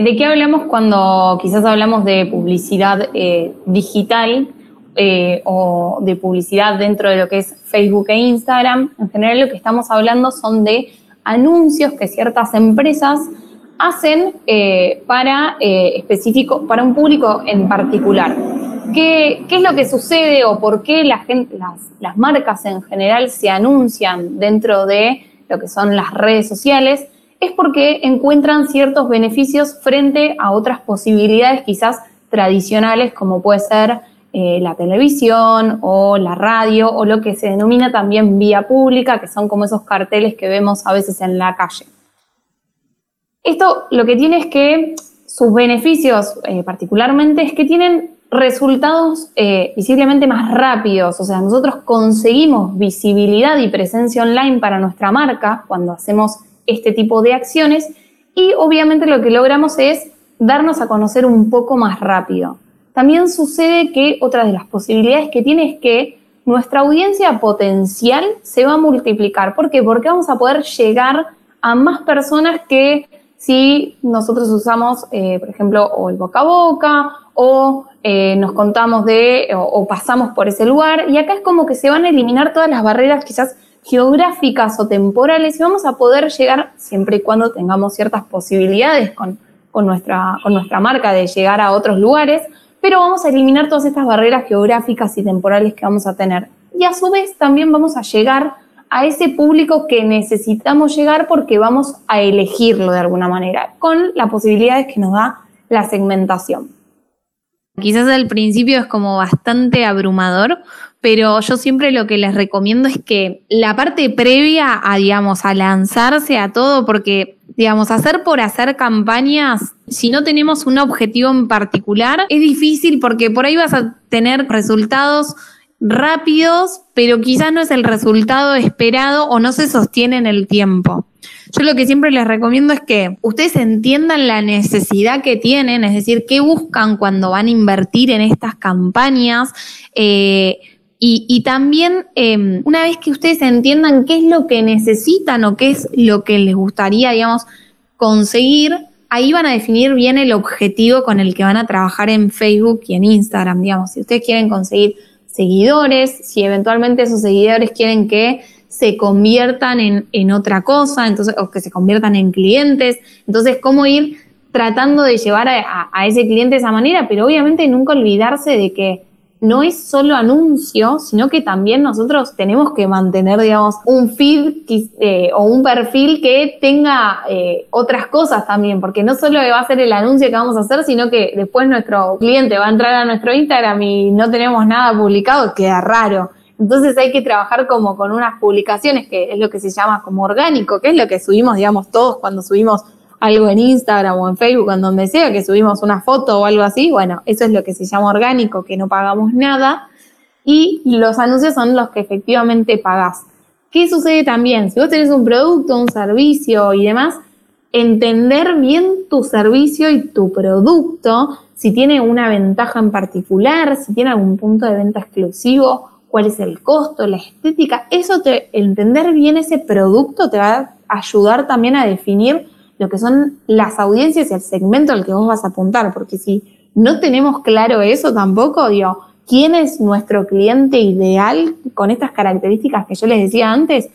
¿De qué hablamos cuando quizás hablamos de publicidad eh, digital eh, o de publicidad dentro de lo que es Facebook e Instagram? En general lo que estamos hablando son de anuncios que ciertas empresas hacen eh, para específico, para un público en particular. ¿Qué, es lo que sucede o por qué las marcas en general se anuncian dentro de lo que son las redes sociales? Es porque encuentran ciertos beneficios frente a otras posibilidades quizás tradicionales como puede ser eh, la televisión o la radio o lo que se denomina también vía pública, que son como esos carteles que vemos a veces en la calle. Esto lo que tiene es que sus beneficios eh, particularmente es que tienen resultados eh, visiblemente más rápidos, o sea, nosotros conseguimos visibilidad y presencia online para nuestra marca cuando hacemos este tipo de acciones y obviamente lo que logramos es darnos a conocer un poco más rápido. También sucede que otra de las posibilidades que tiene es que nuestra audiencia potencial se va a multiplicar. ¿Por qué? Porque vamos a poder llegar a más personas que si nosotros usamos, eh, por ejemplo, o el boca a boca o eh, nos contamos de o, pasamos por ese lugar y acá es como que se van a eliminar todas las barreras quizás geográficas o temporales y vamos a poder llegar siempre y cuando tengamos ciertas posibilidades con, con, nuestra, con nuestra marca de llegar a otros lugares, pero vamos a eliminar todas estas barreras geográficas y temporales que vamos a tener. Y a su vez también vamos a llegar a ese público que necesitamos llegar porque vamos a elegirlo de alguna manera, con las posibilidades que nos da la segmentación. Quizás al principio es como bastante abrumador, pero yo siempre lo que les recomiendo es que la parte previa a, digamos, a lanzarse a todo, porque, digamos, hacer por hacer campañas, si no tenemos un objetivo en particular, es difícil porque por ahí vas a tener resultados rápidos, pero quizás no es el resultado esperado o no se sostiene en el tiempo. Yo lo que siempre les recomiendo es que ustedes entiendan la necesidad que tienen, es decir, qué buscan cuando van a invertir en estas campañas. Eh, y, también, em, una vez que ustedes entiendan qué es lo que necesitan o qué es lo que les gustaría, digamos, conseguir, ahí van a definir bien el objetivo con el que van a trabajar en Facebook y en Instagram, digamos. Si ustedes quieren conseguir seguidores, si eventualmente esos seguidores quieren que se conviertan en, otra cosa, entonces, o que se conviertan en clientes. Entonces, cómo ir tratando de llevar a, a, ese cliente de esa manera, pero obviamente nunca olvidarse de que no es solo anuncio, sino que también nosotros tenemos que mantener, digamos, un feed eh, o un perfil que tenga eh, otras cosas también, porque no solo va a ser el anuncio que vamos a hacer, sino que después nuestro cliente va a entrar a nuestro Instagram y no tenemos nada publicado, queda raro. Entonces hay que trabajar como con unas publicaciones, que es lo que se llama como orgánico, que es lo que subimos, digamos, todos cuando subimos algo en Instagram o en Facebook, en donde sea, que subimos una foto o algo así, bueno, eso es lo que se llama orgánico, que no pagamos nada. Y los anuncios son los que efectivamente pagás. ¿Qué sucede también? Si vos tenés un producto, un servicio y demás, entender bien tu servicio y tu producto, si tiene una ventaja en particular, si tiene algún punto de venta exclusivo, cuál es el costo, la estética, eso te, entender bien ese producto te va a ayudar también a definir lo que son las audiencias y el segmento al que vos vas a apuntar, porque si no tenemos claro eso tampoco, digo, ¿quién es nuestro cliente ideal con estas características que yo les decía antes?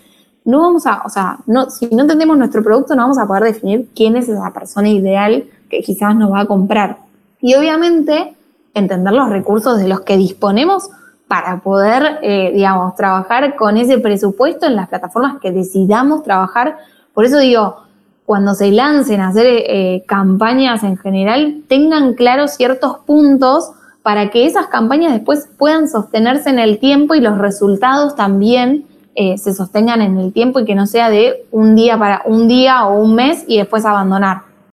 No vamos a, o sea, no, si no entendemos nuestro producto, no vamos a poder definir quién es esa persona ideal que quizás nos va a comprar. Y obviamente, entender los recursos de los que disponemos para poder, eh, digamos, trabajar con ese presupuesto en las plataformas que decidamos trabajar. Por eso digo, cuando se lancen a hacer eh, campañas en general, tengan claros ciertos puntos para que esas campañas después puedan sostenerse en el tiempo y los resultados también eh, se sostengan en el tiempo y que no sea de un día para un día o un mes y después abandonar.